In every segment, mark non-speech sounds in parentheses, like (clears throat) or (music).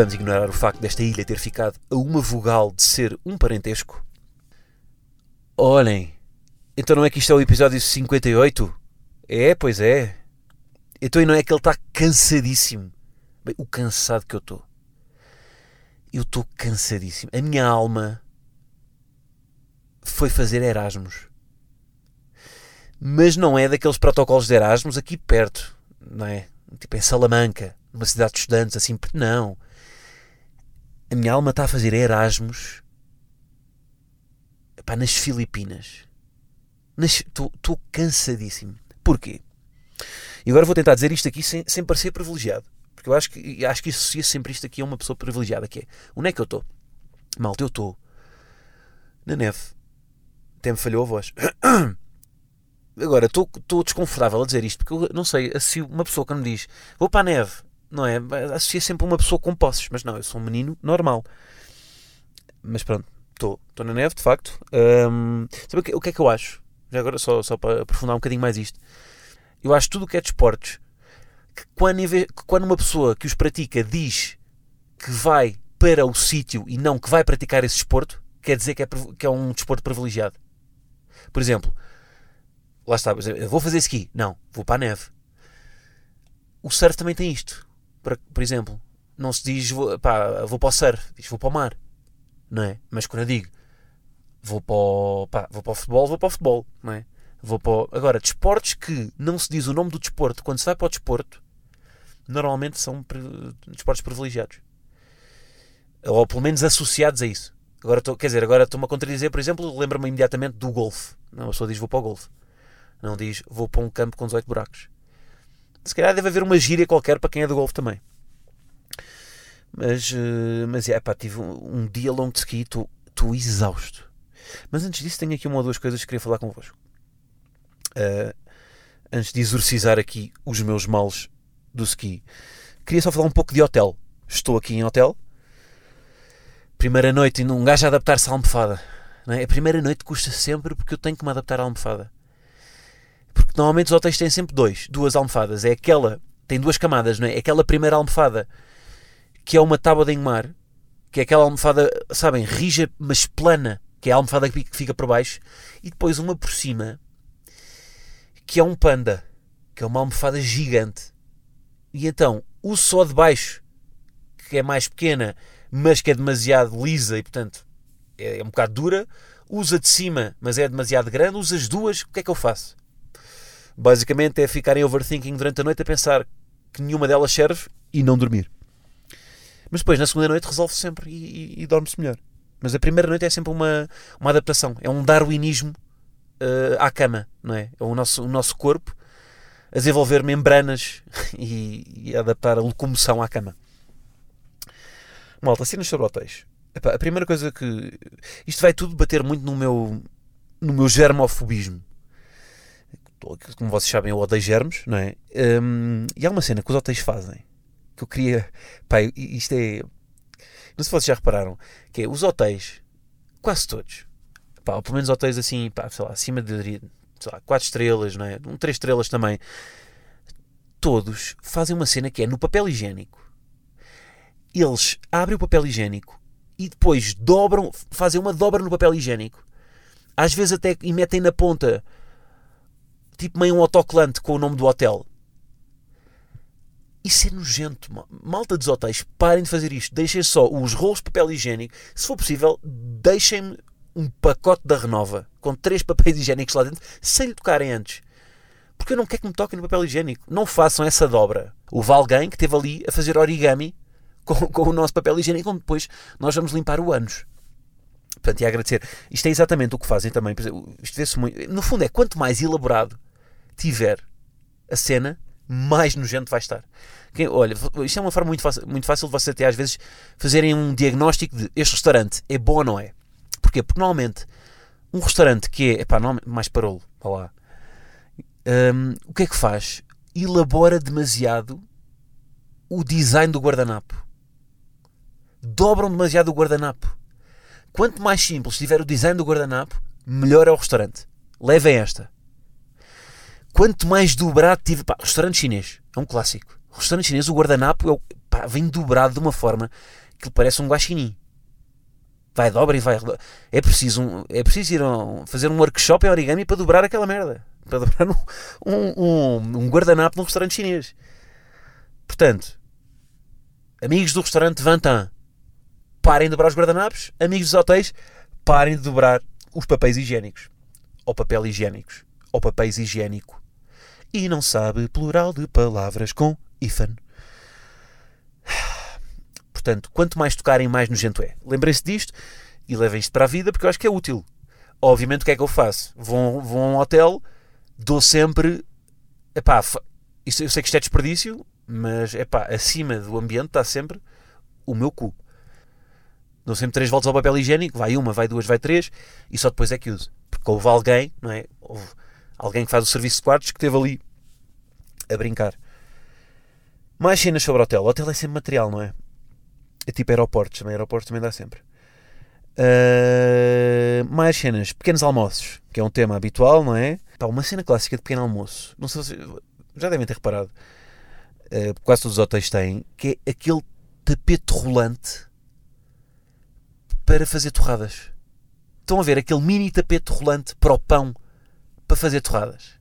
Vamos ignorar o facto desta ilha ter ficado a uma vogal de ser um parentesco. Olhem, então não é que isto é o episódio 58? É, pois é. Então e não é que ele está cansadíssimo. Bem, o cansado que eu estou. Eu estou cansadíssimo. A minha alma foi fazer Erasmus. Mas não é daqueles protocolos de Erasmus aqui perto, não é? Tipo em Salamanca, numa cidade de estudantes, assim, não. A minha alma está a fazer Erasmus epá, nas Filipinas. Estou cansadíssimo. Porquê? E agora vou tentar dizer isto aqui sem, sem parecer privilegiado. Porque eu acho que, acho que associa sempre isto aqui a uma pessoa privilegiada, que é, onde é que eu estou? Malta, eu estou na neve. Até me falhou a voz. (coughs) Agora, estou desconfortável a dizer isto, porque eu não sei, se uma pessoa que me diz, vou para a neve, não é? Associa sempre uma pessoa com posses, mas não, eu sou um menino normal. Mas pronto, estou na neve, de facto. Um, sabe o que, o que é que eu acho? Já agora, só, só para aprofundar um bocadinho mais isto. Eu acho tudo o que é desportos, que quando, que quando uma pessoa que os pratica diz que vai para o sítio e não que vai praticar esse desporto, quer dizer que é, que é um desporto privilegiado. Por exemplo, lá está, vou fazer ski. Não, vou para a neve. O surf também tem isto. Por, por exemplo, não se diz vou, pá, vou para o surf, diz vou para o mar. Não é? Mas quando eu digo vou para o, pá, vou para o futebol, vou para o futebol. Não é? Vou para o... Agora, desportos que não se diz o nome do desporto quando se vai para o desporto, normalmente são desportos privilegiados. Ou pelo menos associados a isso. Agora estou, quer dizer, agora estou-me a contradizer, por exemplo, lembro-me imediatamente do golfe. Não, a pessoa diz vou para o golfe. Não diz vou para um campo com 18 buracos. Se calhar deve haver uma gíria qualquer para quem é do golfe também. Mas, eh, mas é, pá, tive um, um dia longo de ski, estou exausto. Mas antes disso, tenho aqui uma ou duas coisas que queria falar convosco. Uh, antes de exorcizar aqui os meus males do ski, queria só falar um pouco de hotel. Estou aqui em hotel. Primeira noite, e um gajo a adaptar-se à almofada. É? A primeira noite custa sempre porque eu tenho que me adaptar à almofada. Porque normalmente os hotéis têm sempre dois, duas almofadas. É aquela, tem duas camadas, não é? é aquela primeira almofada que é uma tábua de engomar, que é aquela almofada, sabem, rija, mas plana, que é a almofada que fica por baixo, e depois uma por cima, que é um panda, que é uma almofada gigante. E então, o só de baixo, que é mais pequena, mas que é demasiado lisa e, portanto, é, é um bocado dura, usa de cima, mas é demasiado grande, usa as duas, o que é que eu faço? Basicamente é ficar em overthinking durante a noite a pensar que nenhuma delas serve e não dormir. Mas depois, na segunda noite, resolve -se sempre e, e, e dorme-se melhor. Mas a primeira noite é sempre uma, uma adaptação. É um darwinismo uh, à cama, não é? É o nosso, o nosso corpo a desenvolver membranas (laughs) e, e a adaptar a locomoção à cama. Malta, cenas sobre hotéis. Epá, a primeira coisa que. Isto vai tudo bater muito no meu, no meu germofobismo como vocês sabem, eu odeio germes, não é? Um, e há uma cena que os hotéis fazem que eu queria. Pá, isto é. Não sei se vocês já repararam, que é os hotéis, quase todos, pá, ou pelo menos hotéis assim, pá, sei lá, acima de sei lá, 4 estrelas, não é? Um 3 estrelas também. Todos fazem uma cena que é no papel higiênico. Eles abrem o papel higiênico e depois dobram, fazem uma dobra no papel higiênico. Às vezes até e metem na ponta tipo meio um autocolante com o nome do hotel. Isso é nojento. Malta dos hotéis, parem de fazer isto. Deixem só os rolos de papel higiênico. Se for possível, deixem-me um pacote da Renova com três papéis higiênicos lá dentro, sem lhe tocarem antes. Porque eu não quero que me toquem no papel higiênico. Não façam essa dobra. Houve alguém que esteve ali a fazer origami com, (laughs) com o nosso papel higiênico, onde depois nós vamos limpar o ânus. Portanto, e agradecer. Isto é exatamente o que fazem também. Isto muito. No fundo, é quanto mais elaborado tiver a cena, mais nojento vai estar. Quem, olha, isto é uma forma muito fácil, muito fácil de vocês até às vezes fazerem um diagnóstico de este restaurante é bom ou não é. Porquê? Porque normalmente um restaurante que é, epá, não, mais parolo, vá lá, um, o que é que faz? Elabora demasiado o design do guardanapo. Dobram demasiado o guardanapo. Quanto mais simples tiver o design do guardanapo, melhor é o restaurante. Levem esta. Quanto mais dobrado tiver. Pá, restaurante chinês é um clássico. Restaurante chinês, o guardanapo é o, pá, vem dobrado de uma forma que parece um guaxinim. Vai, dobra e vai. É preciso, um, é preciso ir um, fazer um workshop em origami para dobrar aquela merda. Para dobrar um, um, um guardanapo num restaurante chinês. Portanto, amigos do restaurante Vantan, parem de dobrar os guardanapos. Amigos dos hotéis, parem de dobrar os papéis higiênicos. Ou papel higiênicos. Ou papéis higiênico. E não sabe plural de palavras com hífen. Portanto, quanto mais tocarem, mais nojento é. Lembrem-se disto e levem isto para a vida porque eu acho que é útil. Obviamente, o que é que eu faço? Vou, vou a um hotel, dou sempre. Epá, isto, eu sei que isto é desperdício, mas epá, acima do ambiente está sempre o meu cu. Dou sempre três voltas ao papel higiênico, vai uma, vai duas, vai três, e só depois é que uso. Porque houve alguém, não é? Houve alguém que faz o serviço de quartos que esteve ali a brincar. Mais cenas sobre o hotel. O hotel é sempre material, não é? É tipo aeroportos, também aeroportos também dá sempre. Uh, mais cenas, pequenos almoços, que é um tema habitual, não é? Pá, uma cena clássica de pequeno almoço. Não sei se já devem ter reparado. Uh, quase todos os hotéis têm, que é aquele tapete rolante para fazer torradas. Estão a ver aquele mini tapete rolante para o pão para fazer torradas.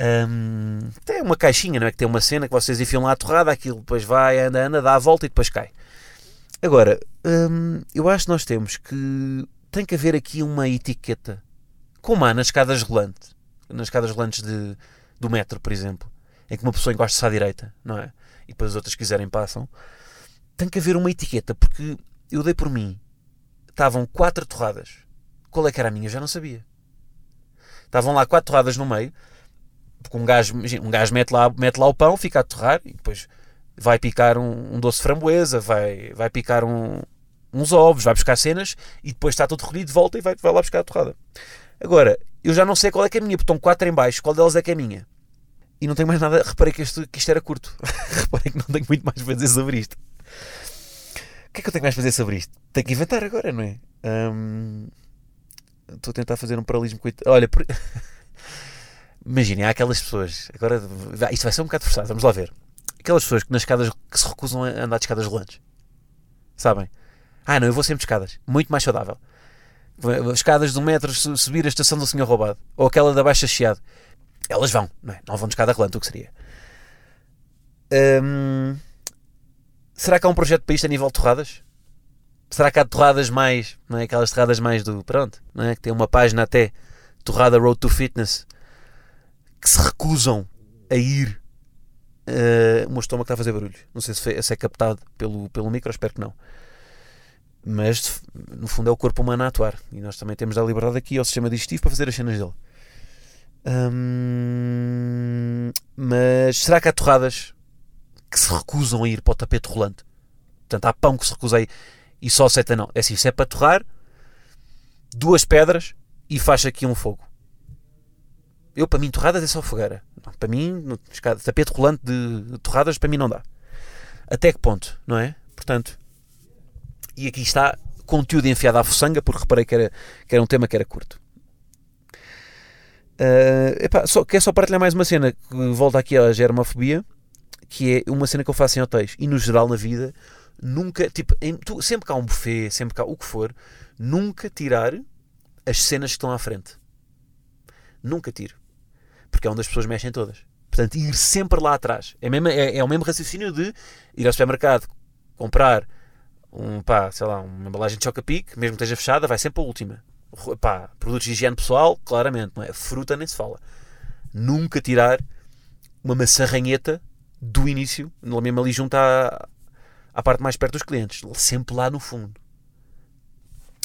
Um, tem uma caixinha, não é? Que tem uma cena que vocês enfiam lá a torrada, aquilo depois vai, anda, anda, dá a volta e depois cai. Agora, eu acho que nós temos que. Tem que haver aqui uma etiqueta. Como há nas escadas rolantes. Nas escadas rolantes de, do metro, por exemplo. Em que uma pessoa encosta-se à direita, não é? E depois as outras quiserem passam. Tem que haver uma etiqueta, porque eu dei por mim. Estavam quatro torradas. Qual é que era a minha? Já não sabia. Estavam lá quatro torradas no meio porque um gajo, um gajo mete, lá, mete lá o pão, fica a torrar e depois vai picar um, um doce framboesa, vai, vai picar um, uns ovos, vai buscar cenas e depois está tudo recolhido de volta e vai, vai lá buscar a torrada. Agora, eu já não sei qual é que é a minha, porque estão quatro em baixo, qual delas é que é a minha? E não tenho mais nada, reparei que isto, que isto era curto. (laughs) reparei que não tenho muito mais para dizer sobre isto. O que é que eu tenho mais para dizer sobre isto? Tenho que inventar agora, não é? Hum, estou a tentar fazer um paralelismo com. Olha, por... (laughs) Imaginem, há aquelas pessoas. Agora, isto vai ser um bocado forçado, vamos lá ver. Aquelas pessoas que nas escadas que se recusam a andar de escadas rolantes. Sabem? Ah, não, eu vou sempre de escadas. Muito mais saudável. Escadas de um metro, subir a estação do senhor roubado. Ou aquela da Baixa Chiado. Elas vão, não é? Não vão de escada rolante, o que seria? Hum, será que há um projeto para isto a nível de torradas? Será que há torradas mais, não é? Aquelas torradas mais do. Pronto, não é? Que tem uma página até. Torrada Road to Fitness que se recusam a ir. Uh, o meu estômago está a fazer barulho. Não sei se, foi, se é captado pelo, pelo micro, espero que não. Mas no fundo é o corpo humano a atuar. E nós também temos a liberdade aqui ao sistema digestivo para fazer as cenas dele. Hum, mas será que há torradas que se recusam a ir para o tapete rolante? Portanto, há pão que se recusa a ir e só aceita não. É assim, se é para torrar, duas pedras e faz aqui um fogo. Eu, para mim, torradas é só fogueira. Para mim, tapete rolante de torradas, para mim não dá. Até que ponto, não é? Portanto, e aqui está conteúdo enfiado à fossanga, porque reparei que era, que era um tema que era curto. Uh, epá, só, quer só partilhar mais uma cena que volta aqui à germofobia, que é uma cena que eu faço em hotéis e no geral na vida, nunca, tipo, em, tu, sempre há um buffet, sempre há o que for, nunca tirar as cenas que estão à frente. Nunca tiro porque é onde as pessoas mexem todas. Portanto, ir sempre lá atrás. É, mesmo, é, é o mesmo raciocínio de ir ao supermercado, comprar um, pá, sei lá, uma embalagem de choca-pique, mesmo que esteja fechada, vai sempre a última. Pá, produtos de higiene pessoal, claramente, não é? Fruta nem se fala. Nunca tirar uma maçã ranheta do início, mesmo ali junto à, à parte mais perto dos clientes. Sempre lá no fundo.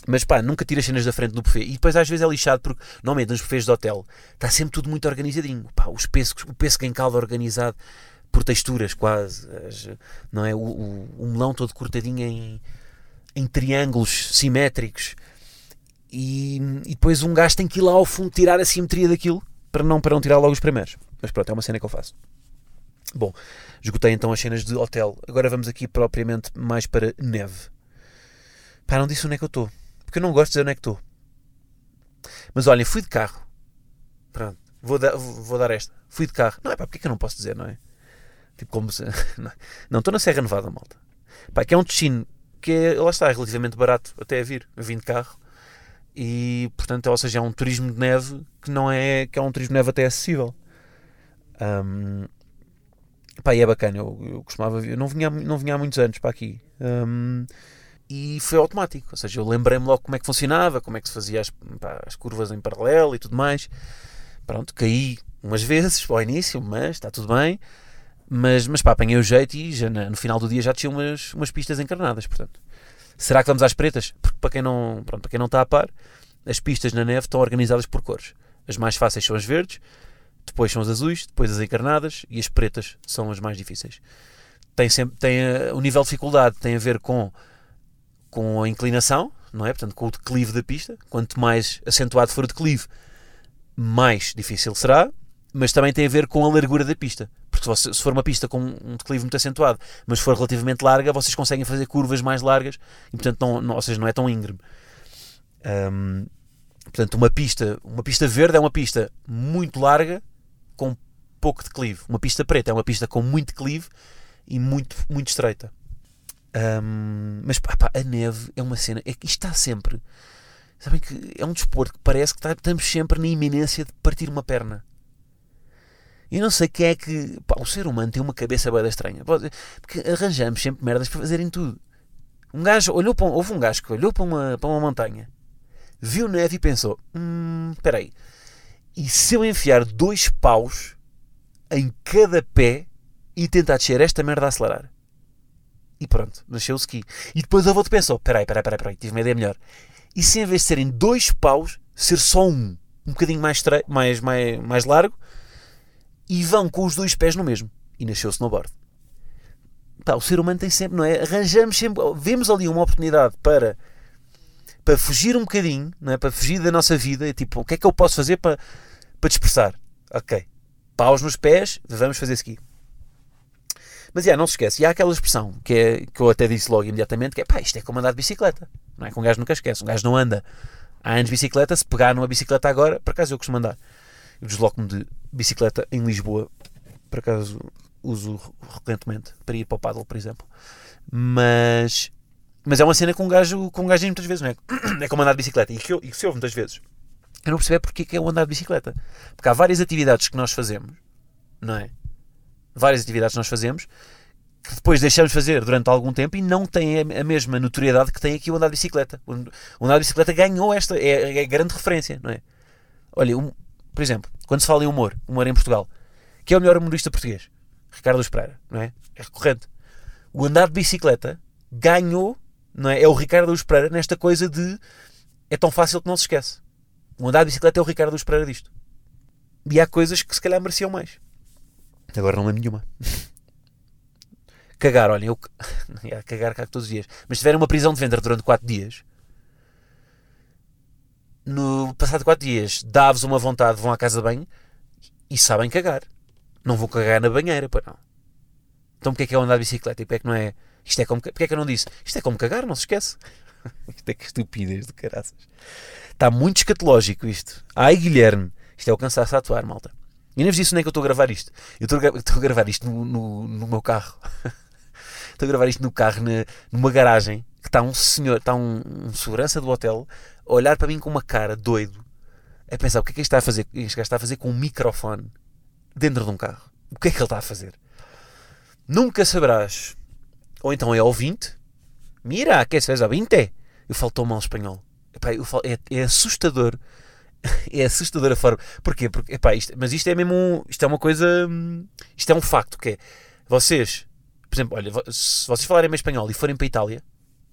Mas pá, nunca tira as cenas da frente do buffet. E depois às vezes é lixado porque, normalmente nos buffets de hotel, está sempre tudo muito organizadinho. Pá, os pêssegos, o pêssego em calda organizado por texturas quase. as- não é? O, o- o melão todo cortadinho em, em triângulos simétricos. E, e depois um gajo tem que ir lá ao fundo tirar a simetria daquilo para não, para não tirar logo os primeiros. Mas pronto, é uma cena que eu faço. Bom, esgotei então as cenas de hotel. Agora vamos aqui propriamente mais para neve. Pá, não disse onde é que eu estou. Porque eu não gosto de dizer onde é que estou. Mas olhem, fui de carro. Pronto, vou, dar- vou dar esta. Fui de carro. Não é pá, porque é que eu não posso dizer, não é? Tipo como se... (laughs) Não, estou na Serra Nevada, malta. Pá, que é um destino que é, lá está, é relativamente barato até a vir. Eu vim de carro. E, portanto, ou seja, é um turismo de neve que não é... Que é um turismo de neve até acessível. Ahm, pá, e é bacana. Eu, eu costumava... Eu não vinha, não vinha há muitos anos para aqui. Ahm, e foi automático. Ou seja, eu lembrei-me logo como é que funcionava, como é que se fazia as, pá, as curvas em paralelo e tudo mais. Pronto, caí umas vezes ao início, mas está tudo bem. Mas, mas pá, apanhei o jeito e já no final do dia já tinha umas, umas pistas encarnadas, portanto. Será que vamos às pretas? Porque para quem, não, pronto, para quem não está a par, as pistas na neve estão organizadas por cores. As mais fáceis são as verdes, depois são as azuis, depois as encarnadas e as pretas são as mais difíceis. Tem, sempre, tem eh, o nível de dificuldade tem a ver com, com a inclinação, não é? Portanto, com o declive da pista. Quanto mais acentuado for o declive, mais difícil será, mas também tem a ver com a largura da pista. Porque se, for uma pista com um declive muito acentuado, mas for relativamente larga, vocês conseguem fazer curvas mais largas e, portanto, não, não- ou seja, não é tão íngreme. Ahm, portanto, uma pista, uma pista verde é uma pista muito larga com pouco declive. Uma pista preta é uma pista com muito declive e muito, muito estreita. Ahm, mas a neve é uma cena. É isto está sempre. Sabem que é um desporto que parece que está- estamos sempre na iminência de partir uma perna. Eu não sei quem é que. Pá, o ser humano tem uma cabeça bem estranha. Porque arranjamos sempre merdas para fazerem tudo. Um gajo olhou para um, houve um gajo que olhou para uma, para uma montanha, viu neve e pensou: Hum, espera aí. E se eu enfiar dois paus em cada pé e tentar descer esta merda a acelerar? E pronto, nasceu o ski. E depois houve outro que pensou: peraí, peraí, peraí, peraí, tive uma ideia melhor. E se em vez de serem dois paus, ser só um, um bocadinho mais, mais, mais, mais largo, e vão com os dois pés no mesmo. E nasceu o snowboard. Pá, o ser humano tem sempre, não é? Arranjamos sempre, vemos ali uma oportunidade para, para fugir um bocadinho, não é? Para fugir da nossa vida. Tipo, o que é que eu posso fazer para, para dispersar? Ok, paus nos pés, vamos fazer ski. Mas já, não se esquece. E há aquela expressão que, é, que eu até disse logo imediatamente: que é pá, isto é como andar de bicicleta. Não é que um gajo nunca esquece. Um gajo não anda há anos de bicicleta. Se pegar numa bicicleta agora, por acaso eu costumo andar. Eu desloco-me de bicicleta em Lisboa, por acaso uso recorrentemente para ir para o paddle, por exemplo. Mas, mas é uma cena que um gajo, que um gajo muitas vezes, não é? (clears throat) É como andar de bicicleta. E que, eu, e que se ouve muitas vezes. Eu não percebo é porque é que é o andar de bicicleta. Porque há várias atividades que nós fazemos, não é? Várias atividades que nós fazemos que depois deixamos de fazer durante algum tempo e não têm a mesma notoriedade que tem aqui o andar de bicicleta. O andar de bicicleta ganhou esta, é, é grande referência, não é? Olha, um- por exemplo, quando se fala em humor, humor em Portugal, que é o melhor humorista português? Ricardo Pereira, não é? É recorrente. O andar de bicicleta ganhou, não é? É o Ricardo Pereira nesta coisa de é tão fácil que não se esquece. O andar de bicicleta é o Ricardo Luz Pereira disto. E há coisas que se calhar mereciam mais. Agora não lembro nenhuma. (laughs) Cagar, olhem, eu (laughs) cagar cago todos os dias. Mas se tiverem uma prisão de ventre durante 4 dias, no passado 4 dias, dá-vos uma vontade, vão à casa de banho e sabem cagar. Não vou cagar na banheira, pois não. Então porque é que é andar de bicicleta? E porque é que não é. Isto é como. Porque é que eu não disse? Isto é como cagar, não se esquece. (laughs) isto é que estupidez de caraças. Está muito escatológico isto. Ai Guilherme, isto é o cansaço a atuar, malta. E nem vos disse nem que eu estou a gravar isto. Eu estou a, estou a gravar isto no, no, no meu carro. (laughs) estou a gravar isto no carro, na- numa garagem, que está um senhor, está um, um segurança do hotel, a olhar para mim com uma cara doido, a pensar o que é que está a fazer, este gajo está a fazer com um microfone dentro de um carro. O que é que ele está a fazer? Nunca saberás. Ou então é ouvinte. Mira, que és ouvinte? Eu falo tão mal espanhol. Epá, eu falo- é, é assustador. (laughs) É assustador a forma. Porquê? Porque, epá, isto, mas isto é mesmo. um- Isto é uma coisa. hum, Isto é um facto. Que é. Vocês. Por exemplo, olha, se vocês falarem bem espanhol e forem para a Itália,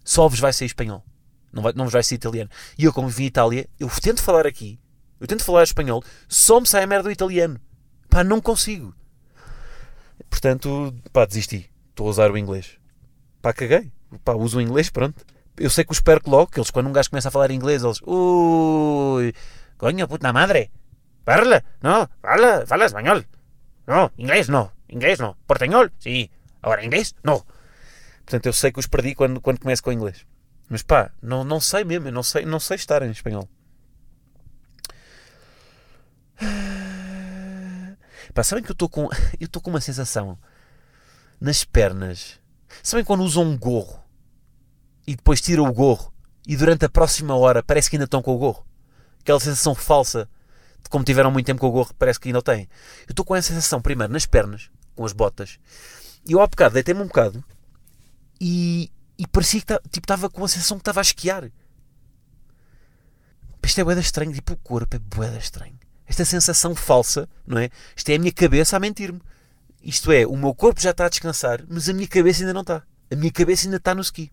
só vos vai sair espanhol. Não, vai, não vos vai ser italiano. E eu, como vim em Itália, eu tento falar aqui, eu tento falar espanhol, só me sai a merda do italiano. Pá, não consigo. Portanto, pá, desisti. Estou a usar o inglês. Pá, caguei. Pá, uso o inglês, pronto. Eu sei que os perco logo, que eles, quando um gajo começa a falar inglês, eles, ui, coño, puta madre, parla, no, fala, fala espanhol. No, inglês não, inglês não, portanhol, sim, agora inglês, não. Portanto, eu sei que os perdi quando, quando começo com inglês. Mas pá, não, não sei mesmo, eu não sei, não sei estar em espanhol. Pá, sabem que eu estou com, (laughs) eu estou com uma sensação nas pernas. Sabem quando usam um gorro e depois tiram o gorro e durante a próxima hora parece que ainda estão com o gorro? Aquela sensação falsa de como tiveram muito tempo com o gorro, parece que ainda o têm. Eu estou com essa sensação primeiro nas pernas, com as botas, e eu há bocado deitei-me um bocado e, e parecia que tipo, estava com a sensação que estava a esquiar. Isto é boeda estranho, tipo o corpo é boeda estranho. Esta sensação falsa, não é? Isto é a minha cabeça a mentir-me. Isto é, o meu corpo já está a descansar, mas a minha cabeça ainda não está. A minha cabeça ainda está no ski.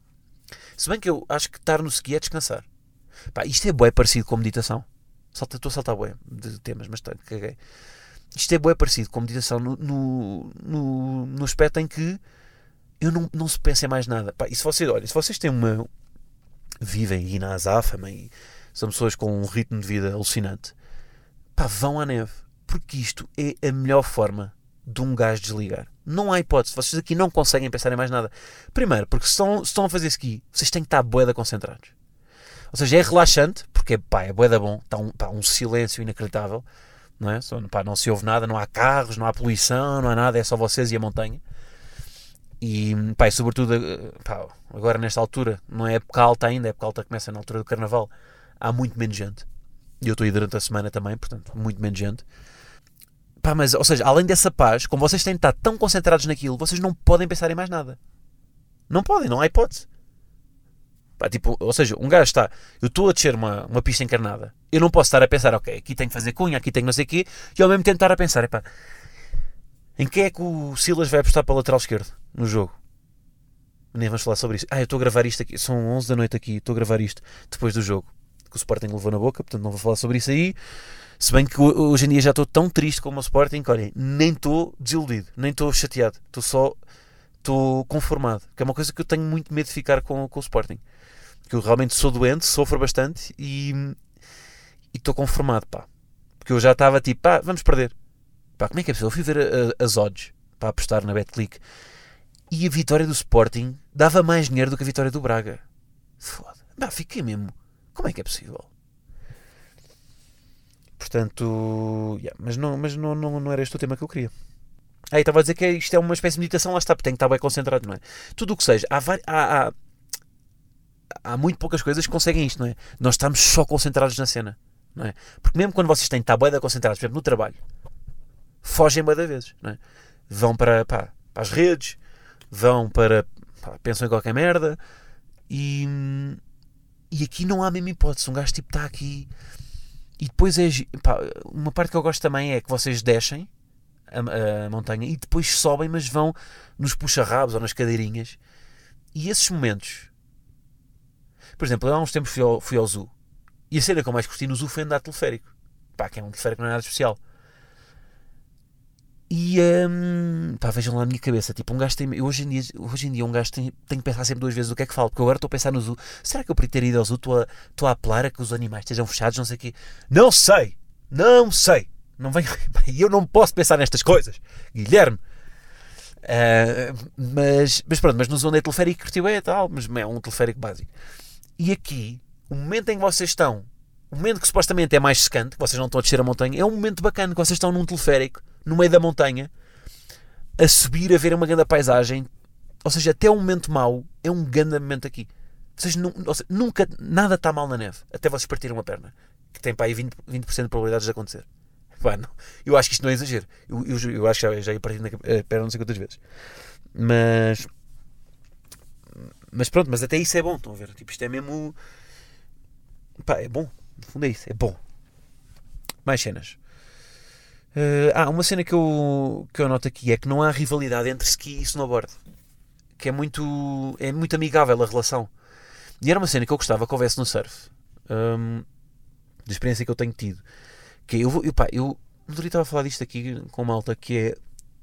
Se bem que eu acho que estar no ski é descansar. Pá, isto é bué parecido com meditação. Salta, estou a saltar bué de temas, mas tá, caguei. Isto é bué parecido com meditação no, no, no, no aspecto em que eu não, não se pensa em mais nada. Pá, e se vocês, olha, se vocês têm uma. vivem aí na azáfama e são pessoas com um ritmo de vida alucinante, pá, vão à neve. Porque isto é a melhor forma de um gajo desligar. Não há hipótese. Vocês aqui não conseguem pensar em mais nada. Primeiro, porque se estão, se estão a fazer ski, vocês têm que estar boeda concentrados. Ou seja, é relaxante, porque pá, é boeda bom. Está um, pá, um silêncio inacreditável. Não, é? Só, pá, não se ouve nada, não há carros, não há poluição, não há nada, é só vocês e a montanha. E, pá, e sobretudo, pá, agora nesta altura, não é época alta ainda, a época alta começa na altura do carnaval, há muito menos gente. E eu estou aí durante a semana também, portanto, muito menos gente. Pá, mas, ou seja, além dessa paz, como vocês têm de estar tão concentrados naquilo, vocês não podem pensar em mais nada. Não podem, não há hipótese. Pá, tipo, ou seja, um gajo está, eu estou a descer uma, uma pista encarnada, eu não posso estar a pensar, ok, aqui tenho que fazer cunha, aqui tenho não sei o quê, e ao mesmo tempo estar a pensar, em quem é que o Silas vai apostar para o lateral esquerdo no jogo? Nem vamos falar sobre isso. Ah, eu estou a gravar isto aqui. São 11 da noite aqui. Estou a gravar isto depois do jogo. Que o Sporting levou na boca, portanto não vou falar sobre isso aí. Se bem que hoje em dia já estou tão triste como o Sporting olhem, nem estou desiludido, nem estou chateado. Estou só estou conformado. Que é uma coisa que eu tenho muito medo de ficar com, com o Sporting. Que eu realmente sou doente, sofro bastante e estou conformado, pá. Porque eu já estava tipo, pá, vamos perder. Pá, como é que é possível? Eu fui ver a, a, as odds para apostar na BetClick e a vitória do Sporting dava mais dinheiro do que a vitória do Braga. Foda. Pá, fiquei mesmo. Como é que é possível? Portanto, yeah, mas, não, mas não, não, não era este o tema que eu queria. Aí estava a dizer que isto é uma espécie de meditação, lá está, porque tem que estar bem concentrado, não é? Tudo o que seja, há, há, há, há muito poucas coisas que conseguem isto, não é? Nós estamos só concentrados na cena, não é? Porque mesmo quando vocês têm de estar bem concentrados, por exemplo, no trabalho, fogem bem da vezes, não é? Vão para, pá, para as redes, vão para. Pá, pensam em qualquer merda e. E aqui não há a mesma hipótese. Um gajo tipo está aqui. E depois é. Pá, uma parte que eu gosto também é que vocês descem a, a montanha e depois sobem, mas vão nos puxa-rabos ou nas cadeirinhas. E esses momentos. Por exemplo, eu há uns tempos fui ao, fui ao Zoo. E a cena que eu mais curti no Zoo foi andar teleférico. Pá, que é um teleférico não é nada especial. E um, pá, vejam lá na minha cabeça, tipo, um gajo tem. Hoje em dia, hoje em dia um gajo tem, tem que pensar sempre duas vezes o que é que falo, porque agora estou a pensar no zoo. Será que eu podia ter ido ao zoo? Estou a, a apelar a que os animais estejam fechados, não sei o quê. Não sei! Não sei! Não venho. (laughs) Eu não posso pensar nestas coisas, Guilherme. Uh, mas, mas pronto, mas no zoo é teleférico curtiu é tal, mas é um teleférico básico. E aqui, o momento em que vocês estão, o momento que supostamente é mais secante, que vocês não estão a descer a montanha, é um momento bacana que vocês estão num teleférico no meio da montanha, a subir, a ver uma grande paisagem. Ou seja, até o momento mau é um grande momento aqui. Vocês seja, nunca, nada está mal na neve, até vocês partirem uma perna, que tem para aí 20%, 20 de probabilidades de acontecer. Eu acho que isto não é exagero. Eu, eu, eu acho que já, já ia partir na perna não sei quantas vezes. Mas. Mas pronto, mas até isso é bom, estão a ver? Tipo, isto é mesmo. Pá, é bom. No fundo é isso, é bom. Mais cenas. Uh, ah, uma cena que eu, que eu noto aqui é que não há rivalidade entre ski e snowboard. Que é muito, é muito amigável a relação. E era uma cena que eu gostava que houvesse no surf. Um, da experiência que eu tenho tido. Que é, eu, vou, eu, pá, eu estava a falar disto aqui com malta, que é,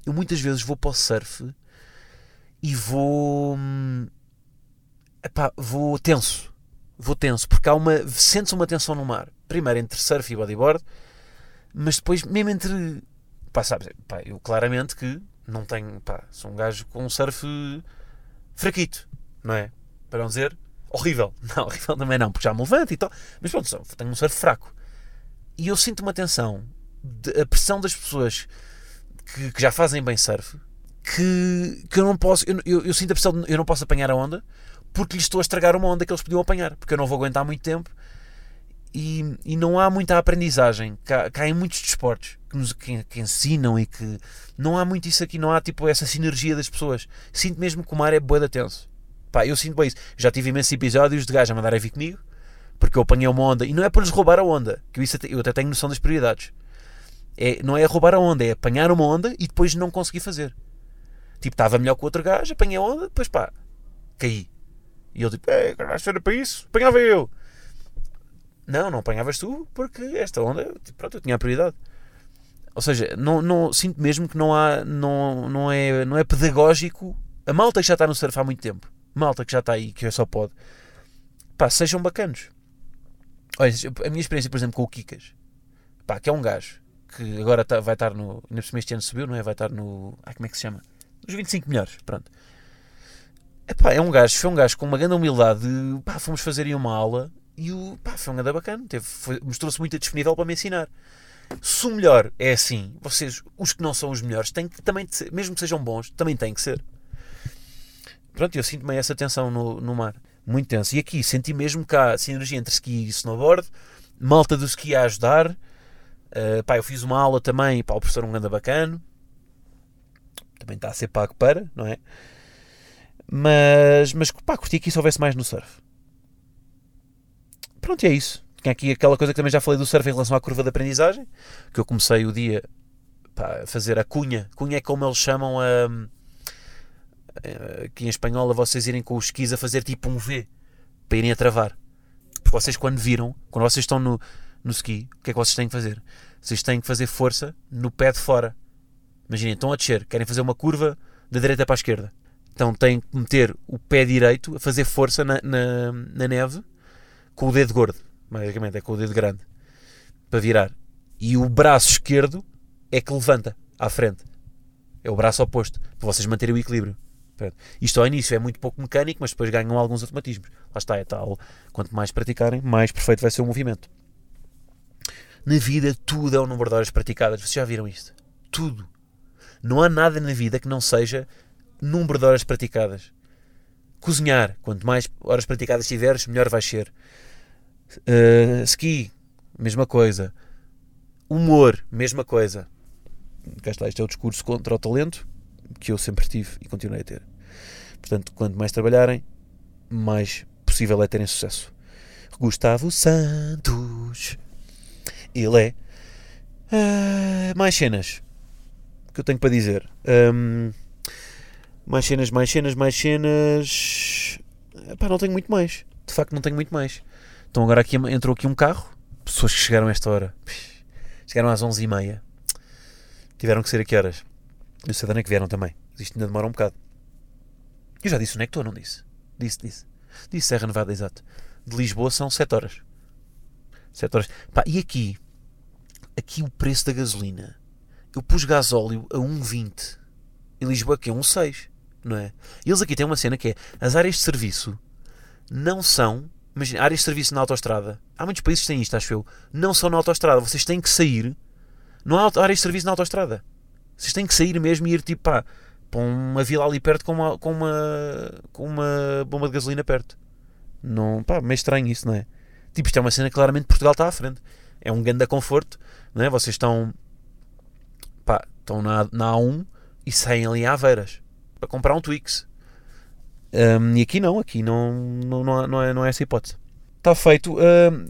eu muitas vezes vou para o surf e vou, hum, epá, vou tenso, vou tenso, porque há uma, sentes uma tensão no mar, primeiro entre surf e bodyboard, mas depois mesmo entre, pá, sabes, pá, eu claramente que não tenho, pá, sou um gajo com um surf fraquito, não é? Para não dizer horrível. (laughs) Não, horrível também não, porque já me levanto e tal. Mas pronto, tenho um surf fraco. E eu sinto uma tensão, a pressão das pessoas que, que, já fazem bem surf, que, que eu não posso, eu, eu, eu, sinto a pressão de eu não posso apanhar a onda, porque lhes estou a estragar uma onda que eles podiam apanhar, porque eu não vou aguentar muito tempo. E, e não há muita aprendizagem. Cá, cá em muitos desportos que, nos, que, que, ensinam e que não há muito isso aqui, não há tipo essa sinergia das pessoas. Sinto mesmo que o mar é boa da tenso. Pá, eu sinto bem isso. Já tive imensos episódios de gajos a mandar a vir comigo porque eu apanhei uma onda. E não é para lhes roubar a onda, que eu, isso até, eu até tenho noção das prioridades. É, não é roubar a onda, é apanhar uma onda e depois não conseguir fazer. Tipo, estava melhor que o outro gajo, apanhei a onda, depois pá, caí. E ele tipo, é, caralho, era para isso? Apanhava eu. Não, não apanhavas tu, porque esta onda, tipo, pronto, eu tinha a prioridade. Ou seja, não, não, sinto mesmo que não há, não, não, é, não é pedagógico. A malta que já está no surf há muito tempo malta que já está aí, que só pode, pá, sejam bacanos. Olha, a minha experiência, por exemplo, com o Kikas, pá, que é um gajo que agora tá, vai estar no. Ainda por este ano subiu, não é? Vai estar no. Ai, como é que se chama? Nos 25 melhores, pronto. Epá, é um gajo, foi um gajo com uma grande humildade. Pá, fomos fazer aí uma aula e o. Pá, foi um grande bacana. Mostrou-se muito disponível para me ensinar. Se o melhor é assim, vocês, os que não são os melhores, têm que também, mesmo que sejam bons, também têm que ser. Pronto, eu sinto-me essa tensão no, no mar. Muito tenso. E aqui senti mesmo que há sinergia entre ski e snowboard, malta do ski a ajudar. Uh, pá, eu fiz uma aula também, pá, o professor um ganda bacano. Também está a ser pago para, não é? Mas, mas pá, curti que isso houvesse mais no surf. Pronto, e é isso. Tinha aqui aquela coisa que também já falei do surf em relação à curva de aprendizagem, que eu comecei o dia pá, a fazer a cunha. Cunha é como eles chamam a eh, aqui em espanhola vocês irem com os skis a fazer tipo um V para irem a travar. Porque vocês quando viram, quando vocês estão no, no ski, o que é que vocês têm que fazer? Vocês têm que fazer força no pé de fora. Imaginem, estão a descer, querem fazer uma curva da direita para a esquerda. Então têm que meter o pé direito a fazer força na, na, na neve com o dedo gordo. Basicamente, é com o dedo grande. Para virar. E o braço esquerdo é que levanta à frente. É o braço oposto. Para vocês manterem o equilíbrio. Isto ao início é muito pouco mecânico, mas depois ganham alguns automatismos. Lá está, é tal. Quanto mais praticarem, mais perfeito vai ser o movimento. Na vida, tudo é um número de horas praticadas. Vocês já viram isto? Tudo. Não há nada na vida que não seja número de horas praticadas. Cozinhar, quanto mais horas praticadas tiveres, melhor vais ser. Uh, ski, mesma coisa. Humor, mesma coisa. Cá está, este é o discurso contra o talento que eu sempre tive e continuei a ter. Portanto, quanto mais trabalharem, mais possível é terem sucesso. Gustavo Santos. Ele é. Uh, mais cenas que eu tenho para dizer. Um, mais cenas, mais cenas, mais cenas. Pá, não tenho muito mais. De facto, não tenho muito mais. Então, agora aqui entrou aqui um carro. Pessoas que chegaram a esta hora. Chegaram às 11h30. Tiveram que ser a que horas? Eu sei de onde é que vieram também. Isto ainda demora um bocado. Eu já disse onde é que estou, não disse? Disse, disse. Disse Serra Nevada, exato. De Lisboa são 7 horas. 7 horas. Pá, e aqui? Aqui o preço da gasolina. Eu pus gasóleo a 1,20. Em Lisboa que é 1,6. Não é? Eles aqui têm uma cena que é as áreas de serviço não são. Imagina, áreas de serviço na autostrada. Há muitos países que têm isto, acho eu. Não são na autostrada. Vocês têm que sair. Não há áreas de serviço na autostrada. Vocês têm que sair mesmo e ir tipo pá, para uma vila ali perto com uma, com uma, com uma bomba de gasolina perto. Não, pá, meio estranho isso, não é? Tipo, isto é uma cena que claramente Portugal está à frente. É um grande conforto, não é? Vocês estão, pá, estão na, na A1 e saem ali a Aveiras para comprar um Twix. Um, e aqui não, aqui não, não, não, não, é, não é essa hipótese. Está feito.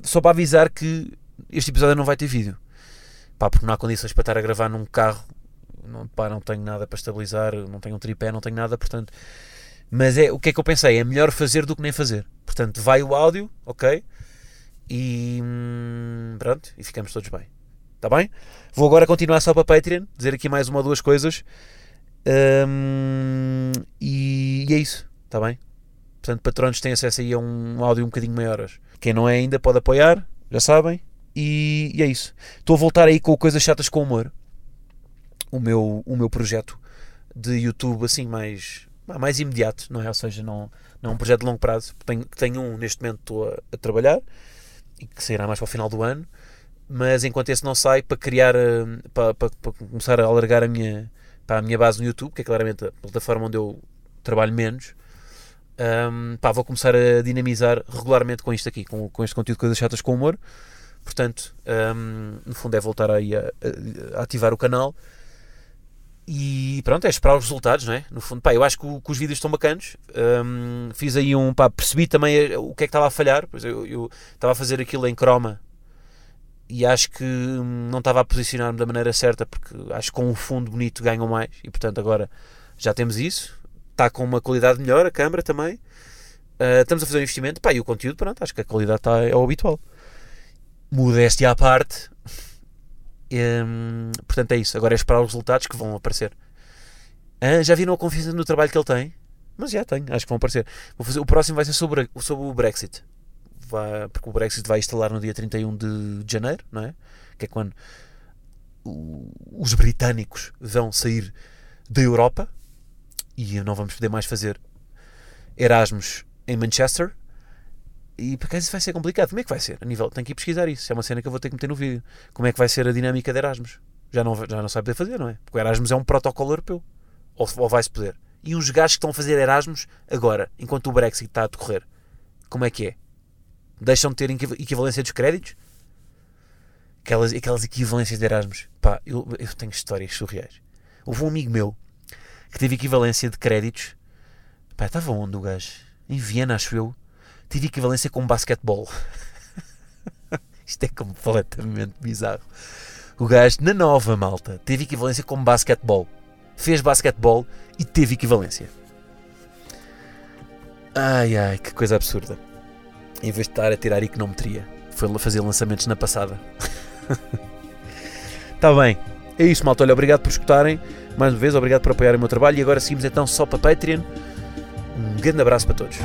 Só para avisar que este episódio não vai ter vídeo. Pá, porque não há condições para estar a gravar num carro não, pá, não tenho nada para estabilizar, não tenho um tripé, não tenho nada, portanto. Mas é, o que é que eu pensei? É melhor fazer do que nem fazer. Portanto, vai o áudio, ok? E hum, pronto, e ficamos todos bem. Está bem? Vou agora continuar só para Patreon, dizer aqui mais uma ou duas coisas. Hum, e, e é isso, está bem? Portanto, patronos têm acesso aí a um áudio um bocadinho maiores. Quem não é ainda pode apoiar, já sabem. E, e é isso. Estou a voltar aí com coisas chatas com humor. O meu, o meu projeto de YouTube assim mais, mais imediato, não é? Ou seja, não, não é um projeto de longo prazo. Tenho, tenho um neste momento estou a, a trabalhar e que sairá mais para o final do ano. Mas enquanto esse não sai, para criar, eh, para, para, para começar a alargar a minha, para a minha base no YouTube, que é claramente a plataforma onde eu trabalho menos, um, pá, vou começar a dinamizar regularmente com isto aqui, com, com este conteúdo de coisas chatas com humor. Portanto, um, no fundo é voltar aí a, a, ativar o canal e pronto, é esperar os resultados, não é? No fundo, pá, eu acho que, que os vídeos estão bacanos. Um, fiz aí um, pá, percebi também o que é que estava a falhar. Pois eu, eu estava a fazer aquilo em croma e acho que não estava a posicionar-me da maneira certa porque acho que com um fundo bonito ganham mais e portanto agora já temos isso está com uma qualidade melhor, a câmera também. Uh, estamos a fazer um investimento, pá, e o conteúdo, pronto, acho que a qualidade está, é o habitual. Modéstia à parte. (laughs) Um, portanto, é isso. Agora é esperar os resultados que vão aparecer. Ah, já viram a confiança no trabalho que ele tem? Mas já tenho, acho que vão aparecer. Vou fazer, o próximo vai ser sobre, sobre o Brexit. Vai, porque o Brexit vai instalar no dia 31 de janeiro, não é? Que é quando os britânicos vão sair da Europa e não vamos poder mais fazer Erasmus em Manchester. E para isso vai ser complicado. Como é que vai ser? A nível, tenho que ir pesquisar isso. É uma cena que eu vou ter que meter no vídeo. Como é que vai ser a dinâmica de Erasmus? Já não, já não sabe poder fazer, não é? Porque o Erasmus é um protocolo europeu. Ou, ou vai-se poder. E os gajos que estão a fazer Erasmus agora, enquanto o Brexit está a decorrer, como é que é? Deixam de ter equivalência dos créditos? Aquelas, aquelas equivalências de Erasmus. Pá, eu, eu tenho histórias surreais. Houve um amigo meu que teve equivalência de créditos. Pá, estava onde o gajo? Em Viena, acho eu. Tive equivalência com basquetebol. (laughs) Isto é completamente bizarro. O gajo, na nova malta, teve equivalência com basquetebol. Fez basquetebol e teve equivalência. Ai ai, que coisa absurda. Em vez de estar a tirar econometria, foi fazer lançamentos na passada. Está (laughs) bem. É isso, malta. Olha, obrigado por escutarem. Mais uma vez, obrigado por apoiarem o meu trabalho. E agora seguimos então só para Patreon. Um grande abraço para todos.